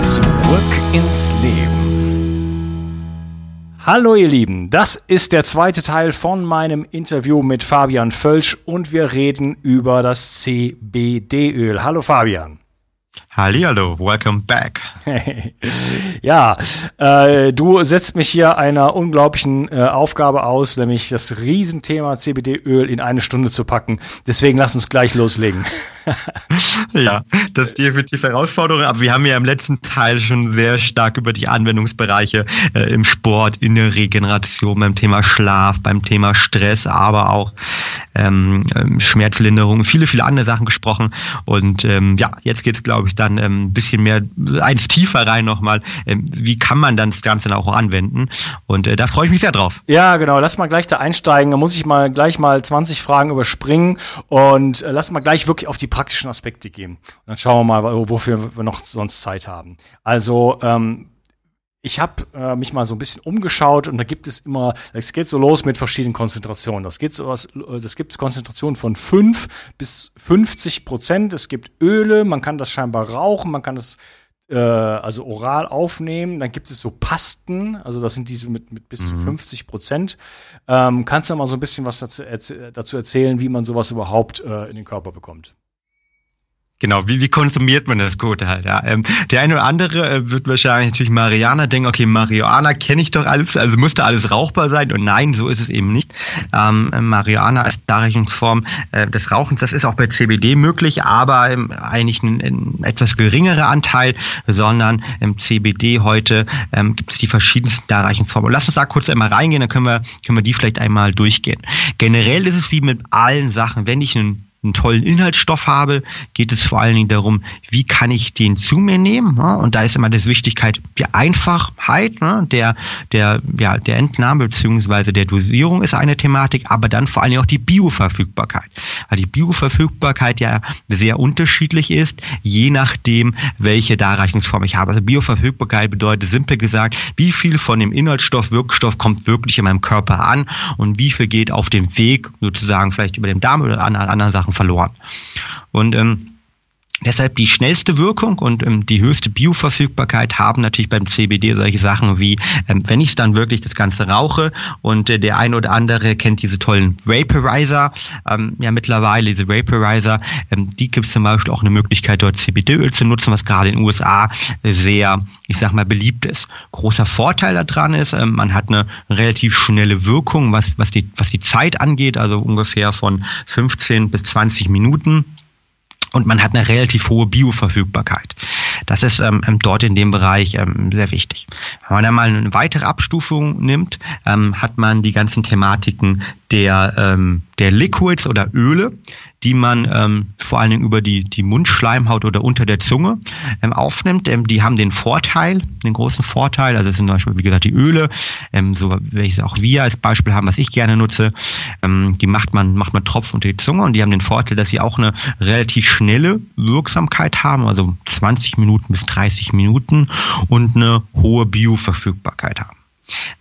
Zurück ins Leben. Hallo ihr Lieben, das ist der zweite Teil von meinem Interview mit Fabian Völsch und wir reden über das CBD-Öl. Hallo Fabian. Hallihallo, welcome back. ja, äh, du setzt mich hier einer unglaublichen äh, Aufgabe aus, nämlich das Riesenthema CBD-Öl in eine Stunde zu packen. Deswegen lass uns gleich loslegen. ja, das ist definitiv Herausforderung, aber wir haben ja im letzten Teil schon sehr stark über die Anwendungsbereiche äh, im Sport, in der Regeneration, beim Thema Schlaf, beim Thema Stress, aber auch ähm, ähm Schmerzlinderung, viele, viele andere Sachen gesprochen. Und ähm, ja, jetzt geht es, glaube ich, dann ähm, ein bisschen mehr eins tiefer rein nochmal. Ähm, wie kann man dann das Ganze dann auch anwenden? Und äh, da freue ich mich sehr drauf. Ja, genau. Lass mal gleich da einsteigen. Da muss ich mal gleich mal 20 Fragen überspringen und äh, lass mal gleich wirklich auf die praktischen Aspekte gehen. Und dann schauen wir mal, wofür wir noch sonst Zeit haben. Also, ähm, ich habe äh, mich mal so ein bisschen umgeschaut und da gibt es immer, es geht so los mit verschiedenen Konzentrationen. Das geht so was, das gibt Konzentrationen von 5 bis 50 Prozent. Es gibt Öle, man kann das scheinbar rauchen, man kann das äh, also oral aufnehmen. Dann gibt es so Pasten, also das sind diese mit, mit bis mhm. zu 50 Prozent. Ähm, kannst du mal so ein bisschen was dazu, dazu erzählen, wie man sowas überhaupt äh, in den Körper bekommt? Genau, wie, wie konsumiert man das Gute halt, ja. Ähm, der eine oder andere äh, wird wahrscheinlich natürlich Mariana denken, okay, Marihuana kenne ich doch alles, also müsste alles rauchbar sein und nein, so ist es eben nicht. Ähm, Marihuana als Darreichungsform äh, des Rauchens, das ist auch bei CBD möglich, aber ähm, eigentlich ein, ein, etwas geringerer Anteil, sondern im CBD heute ähm, gibt es die verschiedensten Darreichungsformen. Lass uns da kurz einmal reingehen, dann können wir, können wir die vielleicht einmal durchgehen. Generell ist es wie mit allen Sachen, wenn ich einen einen tollen Inhaltsstoff habe, geht es vor allen Dingen darum, wie kann ich den zu mir nehmen. Ne? Und da ist immer das Wichtigkeit, die Einfachheit ne? der, der, ja, der Entnahme beziehungsweise der Dosierung ist eine Thematik, aber dann vor allen Dingen auch die Bioverfügbarkeit. Weil die Bioverfügbarkeit ja sehr unterschiedlich ist, je nachdem, welche Darreichungsform ich habe. Also Bioverfügbarkeit bedeutet simpel gesagt, wie viel von dem Inhaltsstoff, Wirkstoff kommt wirklich in meinem Körper an und wie viel geht auf dem Weg sozusagen vielleicht über den Darm oder anderen, anderen Sachen verloren. Und ähm, Deshalb die schnellste Wirkung und ähm, die höchste Bioverfügbarkeit haben natürlich beim CBD solche Sachen wie, ähm, wenn ich dann wirklich das Ganze rauche. Und äh, der ein oder andere kennt diese tollen Vaporizer, ähm, ja mittlerweile diese Vaporizer, ähm, die gibt es zum Beispiel auch eine Möglichkeit dort CBD-Öl zu nutzen, was gerade in den USA sehr, ich sag mal, beliebt ist. Großer Vorteil daran ist, ähm, man hat eine relativ schnelle Wirkung, was, was, die, was die Zeit angeht, also ungefähr von 15 bis 20 Minuten und man hat eine relativ hohe Bioverfügbarkeit. Das ist ähm, ähm, dort in dem Bereich ähm, sehr wichtig. Wenn man dann mal eine weitere Abstufung nimmt, ähm, hat man die ganzen Thematiken der, ähm, der Liquids oder Öle die man ähm, vor allen Dingen über die, die Mundschleimhaut oder unter der Zunge ähm, aufnimmt. Ähm, die haben den Vorteil, den großen Vorteil, also es sind zum Beispiel, wie gesagt, die Öle, ähm, so welches auch wir als Beispiel haben, was ich gerne nutze, ähm, die macht man, macht man Tropfen unter die Zunge und die haben den Vorteil, dass sie auch eine relativ schnelle Wirksamkeit haben, also 20 Minuten bis 30 Minuten und eine hohe Bioverfügbarkeit haben.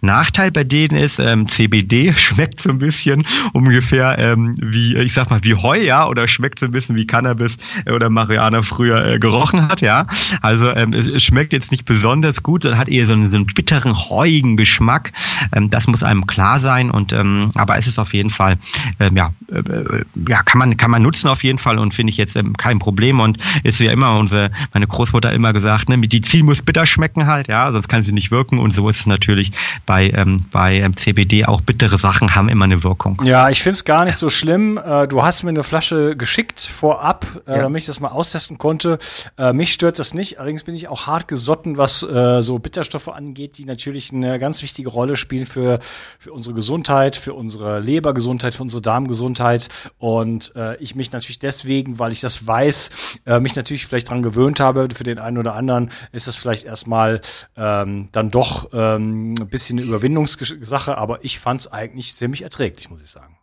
Nachteil bei denen ist, ähm, CBD schmeckt so ein bisschen ungefähr ähm, wie, ich sag mal, wie Heu, ja, oder schmeckt so ein bisschen wie Cannabis äh, oder Marihuana früher äh, gerochen hat, ja. Also ähm, es, es, schmeckt jetzt nicht besonders gut, sondern hat eher so einen, so einen bitteren, heuigen Geschmack. Ähm, das muss einem klar sein und ähm, aber es ist auf jeden Fall, ähm, ja, äh ja, kann man, kann man nutzen auf jeden Fall und finde ich jetzt ähm, kein Problem und ist ja immer unsere, meine Großmutter immer gesagt, ne, Medizin muss bitter schmecken halt, ja, sonst kann sie nicht wirken und so ist es natürlich bei, ähm, bei ähm, CBD auch bittere Sachen haben immer eine Wirkung. Ja, ich finde es gar nicht so schlimm. Äh, du hast mir eine Flasche geschickt vorab, äh, ja. damit ich das mal austesten konnte. Äh, mich stört das nicht. Allerdings bin ich auch hart gesotten, was äh, so Bitterstoffe angeht, die natürlich eine ganz wichtige Rolle spielen für, für unsere Gesundheit, für unsere Lebergesundheit, für unsere Darmgesundheit. Und äh, ich mich natürlich deswegen, weil ich das weiß, äh, mich natürlich vielleicht dran gewöhnt habe. Für den einen oder anderen ist das vielleicht erstmal ähm, dann doch ähm, ein bisschen eine Überwindungssache, aber ich fand es eigentlich ziemlich erträglich, muss ich sagen.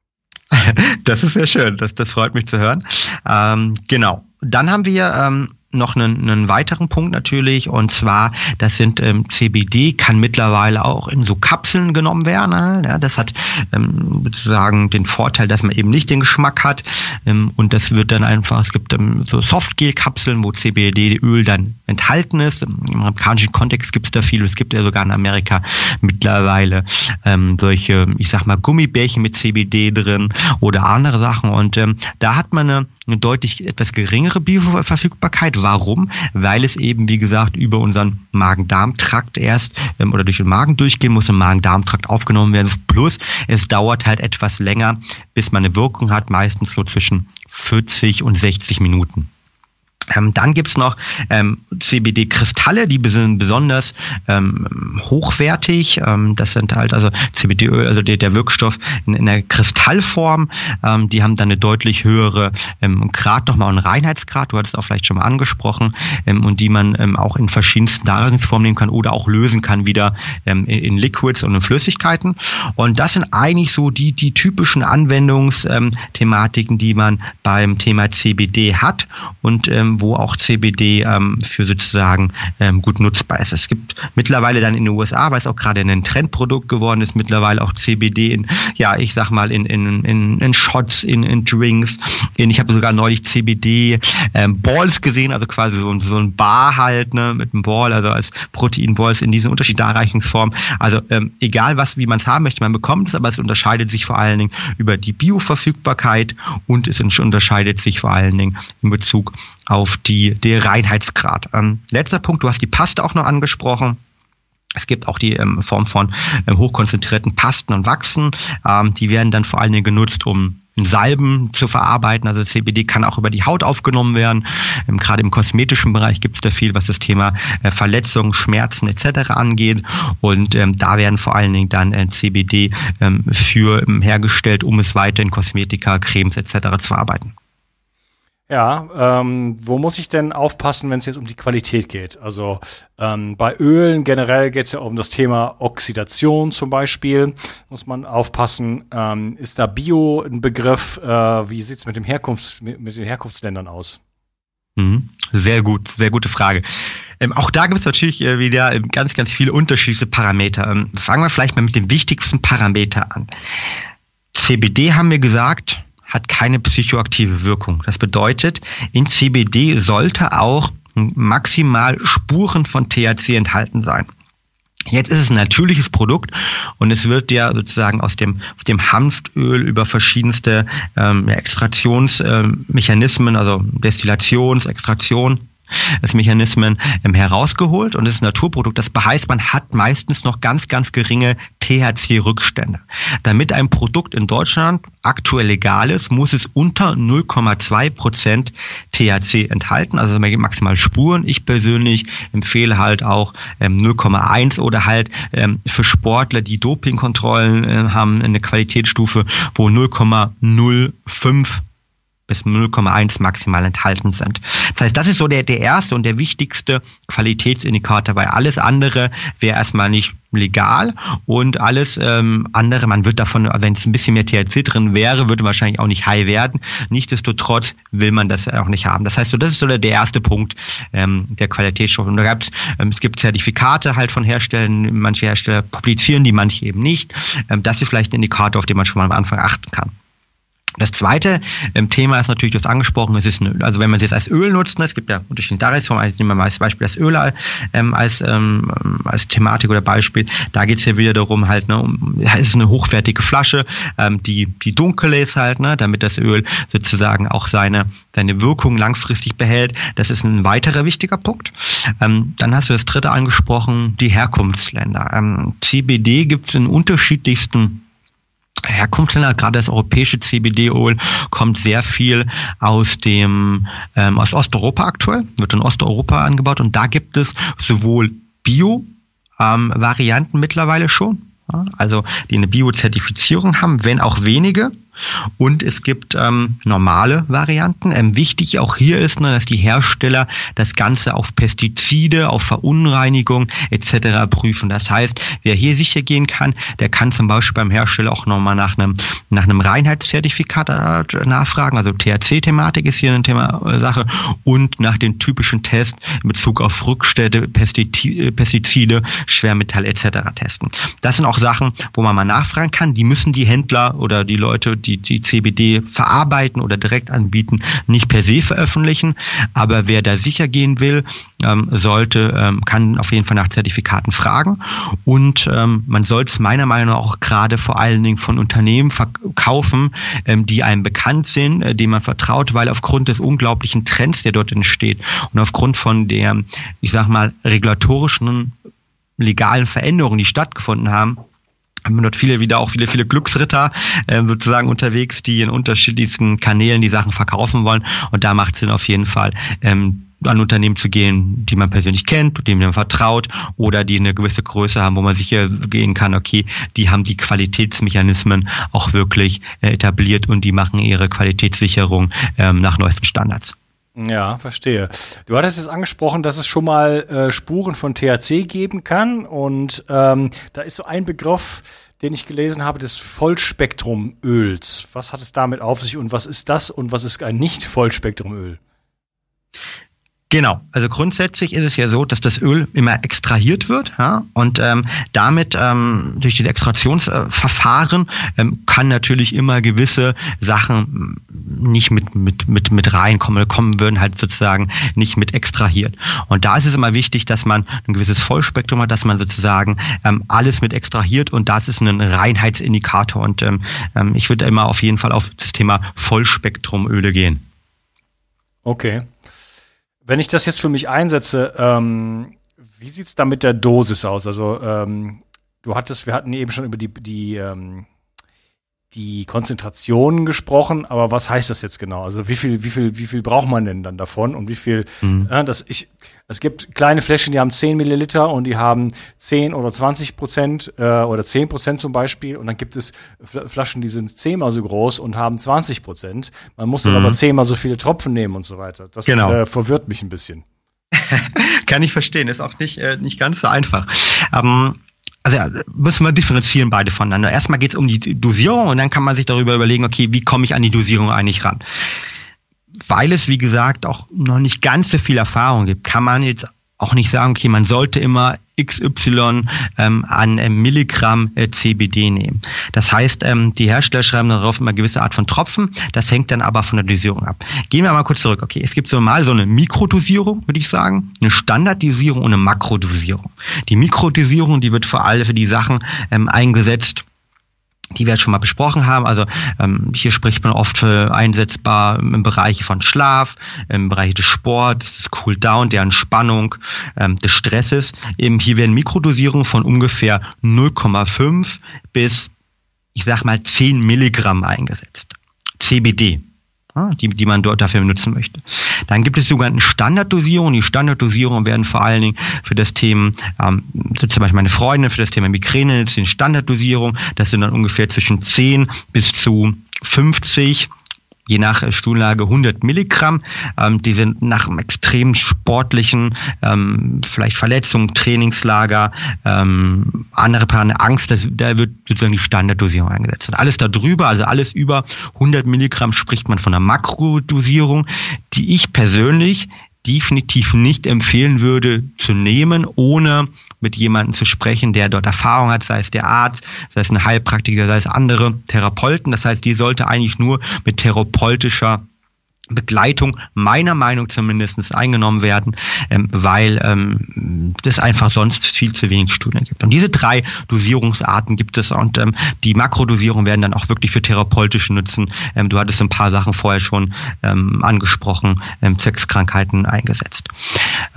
Das ist sehr schön, das, das freut mich zu hören. Ähm, genau. Dann haben wir ähm, noch einen, einen weiteren Punkt natürlich und zwar, das sind ähm, CBD kann mittlerweile auch in so Kapseln genommen werden. Ne? Ja, das hat ähm, sozusagen den Vorteil, dass man eben nicht den Geschmack hat ähm, und das wird dann einfach, es gibt ähm, so Softgel-Kapseln, wo CBD-Öl dann enthalten ist. Im amerikanischen Kontext gibt es da viel, es gibt ja sogar in Amerika mittlerweile ähm, solche, ich sag mal, Gummibärchen mit CBD drin oder andere Sachen und ähm, da hat man eine, eine deutlich etwas geringere Bioverfügbarkeit, Warum? Weil es eben, wie gesagt, über unseren Magen-Darm-Trakt erst ähm, oder durch den Magen durchgehen muss, im Magen-Darm-Trakt aufgenommen werden. Plus, es dauert halt etwas länger, bis man eine Wirkung hat, meistens so zwischen 40 und 60 Minuten. Ähm, dann gibt's noch ähm, CBD-Kristalle, die sind besonders ähm, hochwertig. Ähm, das sind halt also CBD-Öl, also der, der Wirkstoff in, in der Kristallform. Ähm, die haben dann eine deutlich höhere ähm, Grad, nochmal einen Reinheitsgrad, du hattest auch vielleicht schon mal angesprochen, ähm, und die man ähm, auch in verschiedensten Darreichungsformen nehmen kann oder auch lösen kann wieder ähm, in, in Liquids und in Flüssigkeiten. Und das sind eigentlich so die, die typischen Anwendungsthematiken, die man beim Thema CBD hat. Und ähm, wo auch CBD ähm, für sozusagen ähm, gut nutzbar ist. Es gibt mittlerweile dann in den USA, weil es auch gerade ein Trendprodukt geworden ist, mittlerweile auch CBD in, ja, ich sag mal, in, in, in, in Shots, in, in Drinks. In, ich habe sogar neulich CBD ähm, gesehen, also quasi so, so ein Bar halt, ne, mit einem Ball, also als Proteinballs in diesen unterschiedlichen Darreichungsformen. Also ähm, egal was, wie man es haben möchte, man bekommt es, aber es unterscheidet sich vor allen Dingen über die Bioverfügbarkeit und es unterscheidet sich vor allen Dingen in Bezug auf die, der Reinheitsgrad. Ähm, letzter Punkt, du hast die Paste auch noch angesprochen. Es gibt auch die ähm, Form von ähm, hochkonzentrierten Pasten und Wachsen. Ähm, die werden dann vor allen Dingen genutzt, um Salben zu verarbeiten. Also CBD kann auch über die Haut aufgenommen werden. Ähm, gerade im kosmetischen Bereich gibt es da viel, was das Thema äh, Verletzungen, Schmerzen etc. angeht. Und ähm, da werden vor allen Dingen dann äh, CBD ähm, für ähm, hergestellt, um es weiter in Kosmetika, Cremes etc. zu verarbeiten. Ja, ähm, wo muss ich denn aufpassen, wenn es jetzt um die Qualität geht? Also ähm, bei Ölen generell geht es ja um das Thema Oxidation zum Beispiel. Muss man aufpassen. Ähm, ist da Bio ein Begriff? Äh, wie sieht's mit dem Herkunfts mit, mit den Herkunftsländern aus? Mhm. Sehr gut, sehr gute Frage. Ähm, auch da gibt es natürlich äh, wieder ähm, ganz, ganz viele unterschiedliche Parameter. Ähm, fangen wir vielleicht mal mit dem wichtigsten Parameter an. CBD haben wir gesagt, hat keine psychoaktive Wirkung. Das bedeutet, in CBD sollte auch maximal Spuren von THC enthalten sein. Jetzt ist es ein natürliches Produkt und es wird ja sozusagen aus dem, aus dem Hanföl über verschiedenste ähm, Extraktionsmechanismen, ähm, also Destillations, Extraktion, Mechanismen ähm, herausgeholt und es Naturprodukt. Das heißt, man hat meistens noch ganz, ganz geringe THC-Rückstände. Damit ein Produkt in Deutschland aktuell legal ist, muss es unter 0,2 Prozent THC enthalten, also maximal Spuren. Ich persönlich empfehle halt auch ähm, 0,1 oder halt ähm, für Sportler, die Dopingkontrollen äh, haben, eine Qualitätsstufe, wo 0,05 bis 0,1 maximal enthalten sind. Das heißt, das ist so der, der erste und der wichtigste Qualitätsindikator, weil alles andere wäre erstmal nicht legal und alles ähm, andere, man wird davon, wenn es ein bisschen mehr THC drin wäre, würde wahrscheinlich auch nicht high werden. Nichtsdestotrotz will man das auch nicht haben. Das heißt, so das ist so der, der erste Punkt ähm, der Qualitätsstoffe. Und da gab's, ähm, es gibt Zertifikate halt von Herstellern, manche Hersteller publizieren die, manche eben nicht. Ähm, das ist vielleicht ein Indikator, auf den man schon mal am Anfang achten kann. Das zweite ähm, Thema ist natürlich, du hast angesprochen, es ist ein Öl. Also wenn man es jetzt als Öl nutzt, ne, es gibt ja unterschiedliche Darreichsformen, nehmen wir mal als Beispiel das Öl ähm, als, ähm, als Thematik oder Beispiel, da geht es ja wieder darum, halt, ne, um, es ist eine hochwertige Flasche, ähm, die, die dunkel ist halt, ne, damit das Öl sozusagen auch seine, seine Wirkung langfristig behält. Das ist ein weiterer wichtiger Punkt. Ähm, dann hast du das dritte angesprochen, die Herkunftsländer. Ähm, CBD gibt es in unterschiedlichsten Herkunftsländer, gerade das europäische CBD-Öl kommt sehr viel aus dem ähm, aus Osteuropa aktuell, wird in Osteuropa angebaut und da gibt es sowohl Bio-Varianten ähm, mittlerweile schon, ja, also die eine Bio-Zertifizierung haben, wenn auch wenige. Und es gibt ähm, normale Varianten. Ähm, wichtig auch hier ist, ne, dass die Hersteller das Ganze auf Pestizide, auf Verunreinigung etc. prüfen. Das heißt, wer hier sicher gehen kann, der kann zum Beispiel beim Hersteller auch nochmal nach einem, nach einem Reinheitszertifikat äh, nachfragen. Also THC-Thematik ist hier eine Thema, äh, Sache und nach dem typischen Test in Bezug auf Rückstände, Pestizide, Pestizide Schwermetall etc. testen. Das sind auch Sachen, wo man mal nachfragen kann. Die müssen die Händler oder die Leute, die, die CBD verarbeiten oder direkt anbieten, nicht per se veröffentlichen. Aber wer da sicher gehen will, ähm, sollte, ähm, kann auf jeden Fall nach Zertifikaten fragen. Und ähm, man sollte es meiner Meinung nach auch gerade vor allen Dingen von Unternehmen verkaufen, ähm, die einem bekannt sind, äh, denen man vertraut, weil aufgrund des unglaublichen Trends, der dort entsteht und aufgrund von der, ich sag mal, regulatorischen legalen Veränderungen, die stattgefunden haben, haben dort viele wieder auch viele, viele Glücksritter äh, sozusagen unterwegs, die in unterschiedlichsten Kanälen die Sachen verkaufen wollen. Und da macht es Sinn auf jeden Fall, ähm, an Unternehmen zu gehen, die man persönlich kennt, denen man vertraut oder die eine gewisse Größe haben, wo man sicher gehen kann, okay, die haben die Qualitätsmechanismen auch wirklich äh, etabliert und die machen ihre Qualitätssicherung ähm, nach neuesten Standards. Ja, verstehe. Du hattest jetzt angesprochen, dass es schon mal äh, Spuren von THC geben kann. Und ähm, da ist so ein Begriff, den ich gelesen habe, des Vollspektrumöls. Was hat es damit auf sich und was ist das und was ist ein Nicht-Vollspektrumöl? Genau, also grundsätzlich ist es ja so, dass das Öl immer extrahiert wird ja, und ähm, damit ähm, durch diese Extraktionsverfahren ähm, kann natürlich immer gewisse Sachen nicht mit, mit, mit, mit reinkommen oder kommen würden halt sozusagen nicht mit extrahiert. Und da ist es immer wichtig, dass man ein gewisses Vollspektrum hat, dass man sozusagen ähm, alles mit extrahiert und das ist ein Reinheitsindikator und ähm, ähm ich würde immer auf jeden Fall auf das Thema Vollspektrumöle gehen. Okay. Wenn ich das jetzt für mich einsetze, ähm, wie sieht's da mit der Dosis aus? Also ähm, du hattest, wir hatten eben schon über die, die, ähm, die Konzentration gesprochen, aber was heißt das jetzt genau? Also wie viel, wie viel, wie viel braucht man denn dann davon und wie viel, mhm. äh, das ich, es gibt kleine Fläschchen, die haben 10 Milliliter und die haben 10 oder 20 Prozent äh, oder 10 Prozent zum Beispiel und dann gibt es Flaschen, die sind zehnmal so groß und haben 20 Prozent. Man muss dann mhm. aber zehnmal so viele Tropfen nehmen und so weiter. Das genau. äh, verwirrt mich ein bisschen. Kann ich verstehen, ist auch nicht, äh, nicht ganz so einfach. Ähm, also ja, müssen wir differenzieren beide voneinander. Erstmal geht es um die Dosierung und dann kann man sich darüber überlegen, okay, wie komme ich an die Dosierung eigentlich ran? Weil es, wie gesagt, auch noch nicht ganz so viel Erfahrung gibt, kann man jetzt auch nicht sagen, okay, man sollte immer XY ähm, an äh, Milligramm äh, CBD nehmen. Das heißt, ähm, die Hersteller schreiben darauf immer gewisse Art von Tropfen. Das hängt dann aber von der Dosierung ab. Gehen wir mal kurz zurück. Okay, es gibt so mal so eine Mikrodosierung, würde ich sagen, eine Standarddosierung und eine Makrodosierung. Die Mikrodosierung, die wird vor allem für die Sachen ähm, eingesetzt, die wir jetzt schon mal besprochen haben. Also ähm, hier spricht man oft für einsetzbar im Bereich von Schlaf, im Bereich des Sports, des Cooldown, der Entspannung, ähm, des Stresses. Eben hier werden Mikrodosierungen von ungefähr 0,5 bis, ich sag mal, 10 Milligramm eingesetzt. CBD die, die man dort dafür benutzen möchte. Dann gibt es sogenannte Standarddosierungen. Die Standarddosierungen werden vor allen Dingen für das Thema, ähm, zum Beispiel meine Freundin für das Thema Migräne, sind Standarddosierungen. Das sind dann ungefähr zwischen 10 bis zu 50 je nach Stuhllage 100 Milligramm. Ähm, die sind nach einem extrem sportlichen, ähm, vielleicht Verletzungen, Trainingslager, ähm, andere Paare, Angst, das, da wird sozusagen die Standarddosierung eingesetzt. Und alles darüber, also alles über 100 Milligramm, spricht man von einer Makrodosierung, die ich persönlich definitiv nicht empfehlen würde zu nehmen, ohne mit jemandem zu sprechen, der dort Erfahrung hat, sei es der Arzt, sei es ein Heilpraktiker, sei es andere Therapeuten. Das heißt, die sollte eigentlich nur mit therapeutischer Begleitung meiner Meinung zumindest eingenommen werden, ähm, weil ähm, das einfach sonst viel zu wenig Studien gibt. Und diese drei Dosierungsarten gibt es und ähm, die Makrodosierung werden dann auch wirklich für therapeutische Nutzen. Ähm, du hattest ein paar Sachen vorher schon ähm, angesprochen, ähm, Sexkrankheiten eingesetzt.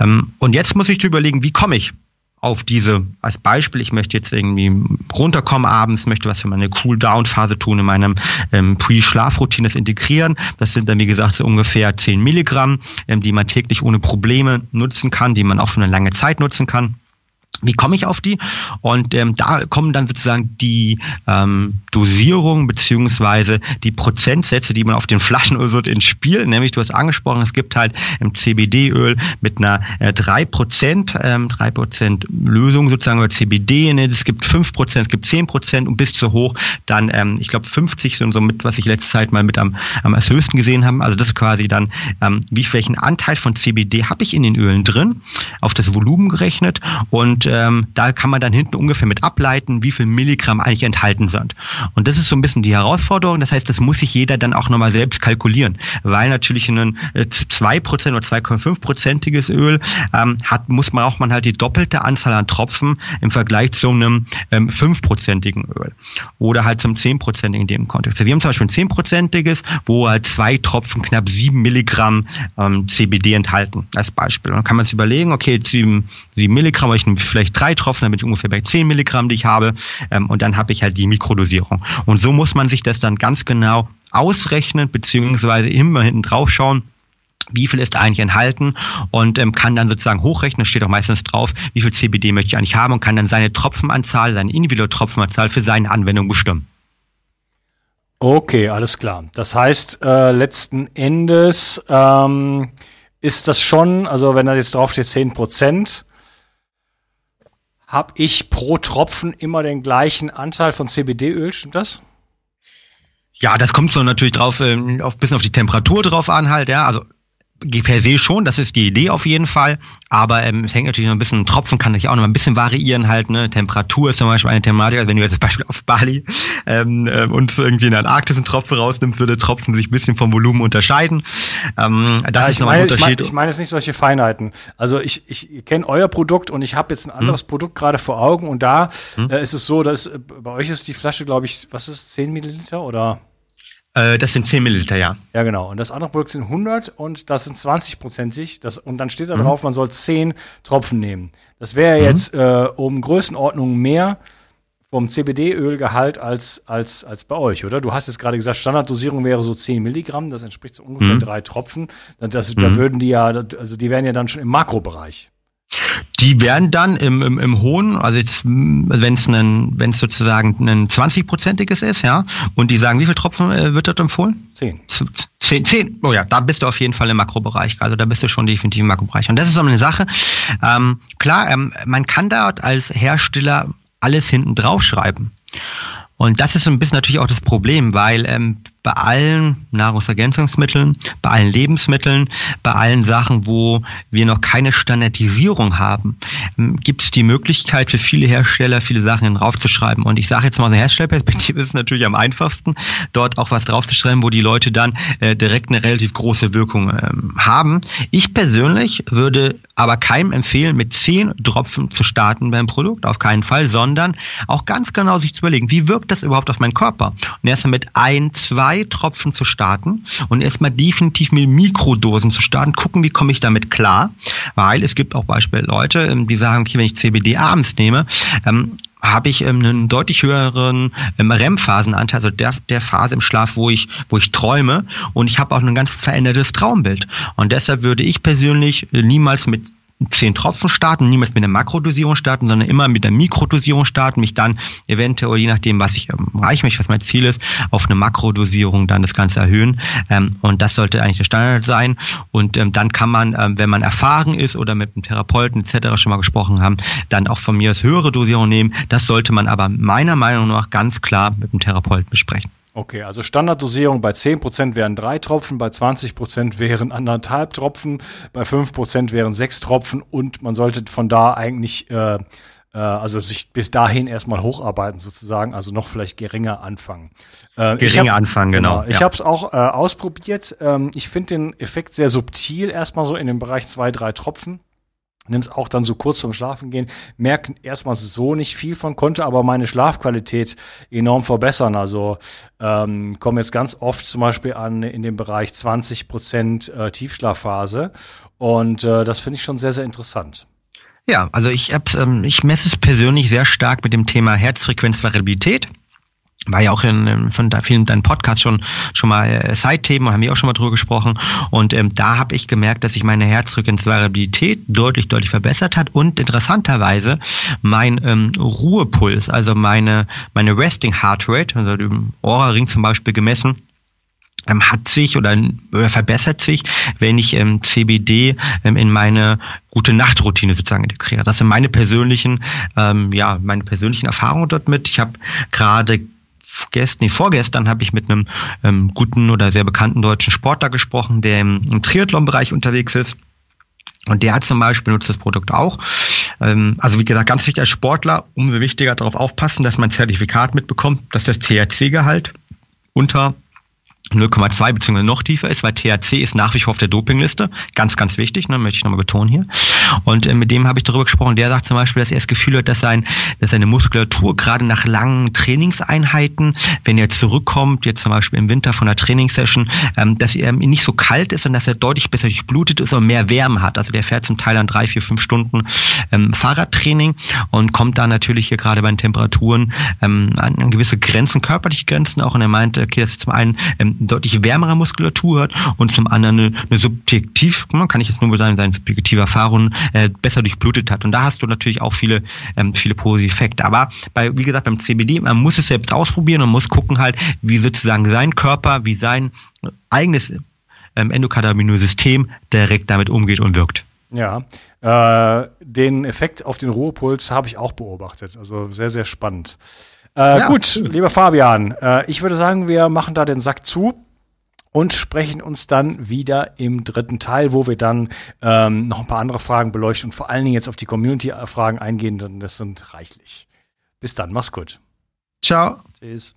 Ähm, und jetzt muss ich überlegen, wie komme ich auf diese, als Beispiel, ich möchte jetzt irgendwie runterkommen abends, möchte was für meine Cool-Down-Phase tun, in meinem ähm, Pre-Schlafroutine integrieren. Das sind dann, wie gesagt, so ungefähr 10 Milligramm, ähm, die man täglich ohne Probleme nutzen kann, die man auch für eine lange Zeit nutzen kann. Wie komme ich auf die? Und ähm, da kommen dann sozusagen die ähm, Dosierung beziehungsweise die Prozentsätze, die man auf den Flaschen wird, ins Spiel. Nämlich, du hast angesprochen, es gibt halt im CBD-Öl mit einer äh, 3%, ähm, 3% Lösung sozusagen oder CBD. Ne? Es gibt 5%, es gibt 10% und bis zu hoch dann, ähm, ich glaube, 50 sind so mit, was ich letzte Zeit mal mit am, am höchsten gesehen habe. Also das ist quasi dann, ähm, wie welchen Anteil von CBD habe ich in den Ölen drin, auf das Volumen gerechnet und ähm, da kann man dann hinten ungefähr mit ableiten, wie viel Milligramm eigentlich enthalten sind. Und das ist so ein bisschen die Herausforderung. Das heißt, das muss sich jeder dann auch nochmal selbst kalkulieren, weil natürlich ein äh, 2% oder 2,5%iges Öl ähm, hat, muss man auch man halt die doppelte Anzahl an Tropfen im Vergleich zu einem ähm, 5%igen Öl. Oder halt zum 10%igen in dem Kontext. Wir haben zum Beispiel ein 10%iges, wo halt zwei Tropfen knapp 7 Milligramm ähm, CBD enthalten, als Beispiel. dann kann man sich überlegen, okay, 7, 7 Milligramm, ich nehme vielleicht drei Tropfen, dann bin ich ungefähr bei 10 Milligramm, die ich habe. Ähm, und dann habe ich halt die Mikrodosierung. Und so muss man sich das dann ganz genau ausrechnen, beziehungsweise immer hinten drauf schauen, wie viel ist eigentlich enthalten und ähm, kann dann sozusagen hochrechnen, steht auch meistens drauf, wie viel CBD möchte ich eigentlich haben und kann dann seine Tropfenanzahl, seine individuelle Tropfenanzahl für seine Anwendung bestimmen. Okay, alles klar. Das heißt, äh, letzten Endes ähm, ist das schon, also wenn da jetzt drauf steht 10 Prozent, habe ich pro Tropfen immer den gleichen Anteil von CBD-Öl, stimmt das? Ja, das kommt so natürlich drauf, äh, auf bisschen auf die Temperatur drauf an halt, ja. Also per se schon, das ist die Idee auf jeden Fall. Aber ähm, es hängt natürlich noch ein bisschen, Tropfen kann sich auch noch ein bisschen variieren halt, ne? Temperatur ist zum Beispiel eine Thematik, also wenn du jetzt zum Beispiel auf Bali ähm, äh, und irgendwie in der Antarktis einen Tropfen rausnimmst, würde Tropfen sich ein bisschen vom Volumen unterscheiden. Ähm, das ja, ist noch ein Unterschied. Ich meine, ich meine jetzt nicht solche Feinheiten. Also ich, ich kenne euer Produkt und ich habe jetzt ein anderes hm. Produkt gerade vor Augen und da hm. äh, ist es so, dass äh, bei euch ist die Flasche, glaube ich, was ist 10 Milliliter oder? Äh, das sind 10 Milliliter, ja. Ja, genau. Und das andere Produkt sind 100 und das sind 20-prozentig. Und dann steht da mhm. drauf, man soll 10 Tropfen nehmen. Das wäre mhm. jetzt äh, um Größenordnung mehr vom CBD-Ölgehalt als, als, als bei euch, oder? Du hast jetzt gerade gesagt, Standarddosierung wäre so 10 Milligramm, das entspricht so ungefähr mhm. drei Tropfen. Das, da mhm. würden die ja, also die wären ja dann schon im Makrobereich. Die werden dann im, im, im hohen, also wenn es wenn es sozusagen ein 20-prozentiges ist, ja, und die sagen, wie viel Tropfen äh, wird dort empfohlen? Zehn. Zehn, zehn. Oh ja, da bist du auf jeden Fall im Makrobereich. Also da bist du schon definitiv im Makrobereich. Und das ist so eine Sache. Ähm, klar, ähm, man kann dort als Hersteller alles hinten drauf schreiben. Und das ist ein bisschen natürlich auch das Problem, weil ähm, bei allen Nahrungsergänzungsmitteln, bei allen Lebensmitteln, bei allen Sachen, wo wir noch keine Standardisierung haben, ähm, gibt es die Möglichkeit für viele Hersteller, viele Sachen draufzuschreiben. Und ich sage jetzt mal aus der Herstellerperspektive ist es natürlich am einfachsten, dort auch was draufzuschreiben, wo die Leute dann äh, direkt eine relativ große Wirkung ähm, haben. Ich persönlich würde aber keinem empfehlen, mit zehn Tropfen zu starten beim Produkt, auf keinen Fall, sondern auch ganz genau sich zu überlegen, wie wirkt das überhaupt auf meinen Körper? Und erstmal mit ein, zwei Tropfen zu starten und erstmal definitiv mit Mikrodosen zu starten, gucken, wie komme ich damit klar, weil es gibt auch Beispiele Leute, ähm, die sagen, okay, wenn ich CBD abends nehme, ähm, habe ich ähm, einen deutlich höheren ähm, REM-Phasenanteil, also der, der Phase im Schlaf, wo ich, wo ich träume und ich habe auch ein ganz verändertes Traumbild. Und deshalb würde ich persönlich niemals mit zehn Tropfen starten, niemals mit einer Makrodosierung starten, sondern immer mit einer Mikrodosierung starten, mich dann eventuell, je nachdem, was ich ähm, erreichen möchte, was mein Ziel ist, auf eine Makrodosierung dann das Ganze erhöhen. Ähm, und das sollte eigentlich der Standard sein. Und ähm, dann kann man, ähm, wenn man erfahren ist oder mit einem Therapeuten etc. schon mal gesprochen haben, dann auch von mir aus höhere Dosierung nehmen. Das sollte man aber meiner Meinung nach ganz klar mit dem Therapeuten besprechen. Okay, also Standarddosierung bei 10% wären drei Tropfen, bei 20% wären anderthalb Tropfen, bei 5% wären sechs Tropfen und man sollte von da eigentlich, äh, äh, also sich bis dahin erstmal hocharbeiten sozusagen, also noch vielleicht geringer anfangen. Äh, geringer hab, anfangen, genau. genau. Ich ja. habe es auch äh, ausprobiert. Ähm, ich finde den Effekt sehr subtil, erstmal so in dem Bereich zwei, drei Tropfen nimm's auch dann so kurz zum Schlafen gehen, merken erstmal so nicht viel von, konnte aber meine Schlafqualität enorm verbessern. Also ähm, komme jetzt ganz oft zum Beispiel an in dem Bereich 20 Prozent äh, Tiefschlafphase und äh, das finde ich schon sehr, sehr interessant. Ja, also ich, ähm, ich messe es persönlich sehr stark mit dem Thema Herzfrequenzvariabilität war ja auch in, von da vielen deinen Podcasts schon schon mal äh, Side-Themen, haben wir auch schon mal drüber gesprochen. Und ähm, da habe ich gemerkt, dass sich meine Herzfrequenzvariabilität deutlich, deutlich verbessert hat und interessanterweise mein ähm, Ruhepuls, also meine, meine Resting Heart Rate, also dem Aura-Ring zum Beispiel gemessen, ähm, hat sich oder, oder verbessert sich, wenn ich ähm, CBD ähm, in meine gute Nachtroutine sozusagen integriere. Das sind meine persönlichen, ähm, ja, meine persönlichen Erfahrungen dort mit. Ich habe gerade gestern, nee, vorgestern habe ich mit einem ähm, guten oder sehr bekannten deutschen Sportler gesprochen, der im, im Triathlon-Bereich unterwegs ist. Und der hat zum Beispiel nutzt das Produkt auch. Ähm, also wie gesagt, ganz wichtig als Sportler, umso wichtiger darauf aufpassen, dass man ein Zertifikat mitbekommt, dass das THC-Gehalt unter 0,2 bzw. noch tiefer ist, weil THC ist nach wie vor auf der Dopingliste. Ganz, ganz wichtig, ne, möchte ich nochmal betonen hier. Und äh, mit dem habe ich darüber gesprochen. Der sagt zum Beispiel, dass er das Gefühl hat, dass, sein, dass seine Muskulatur gerade nach langen Trainingseinheiten, wenn er zurückkommt, jetzt zum Beispiel im Winter von einer Trainingssession, ähm, dass er nicht so kalt ist und dass er deutlich besser durchblutet ist und mehr Wärme hat. Also der fährt zum Teil an drei, vier, fünf Stunden ähm, Fahrradtraining und kommt da natürlich hier gerade bei den Temperaturen ähm, an, gewisse Grenzen, körperliche Grenzen auch. Und er meinte, okay, das ist zum einen ähm, deutlich wärmere Muskulatur hat und zum anderen eine, eine subjektiv, kann ich jetzt nur sagen, seine subjektive Erfahrung äh, besser durchblutet hat. Und da hast du natürlich auch viele, ähm, viele positive Effekte. Aber bei, wie gesagt, beim CBD, man muss es selbst ausprobieren und muss gucken halt, wie sozusagen sein Körper, wie sein eigenes ähm, Endokannabinoid-System direkt damit umgeht und wirkt. Ja, äh, den Effekt auf den Ruhepuls habe ich auch beobachtet. Also sehr, sehr spannend. Äh, ja. Gut, lieber Fabian, äh, ich würde sagen, wir machen da den Sack zu und sprechen uns dann wieder im dritten Teil, wo wir dann ähm, noch ein paar andere Fragen beleuchten und vor allen Dingen jetzt auf die Community-Fragen eingehen, denn das sind reichlich. Bis dann, mach's gut. Ciao. Tschüss.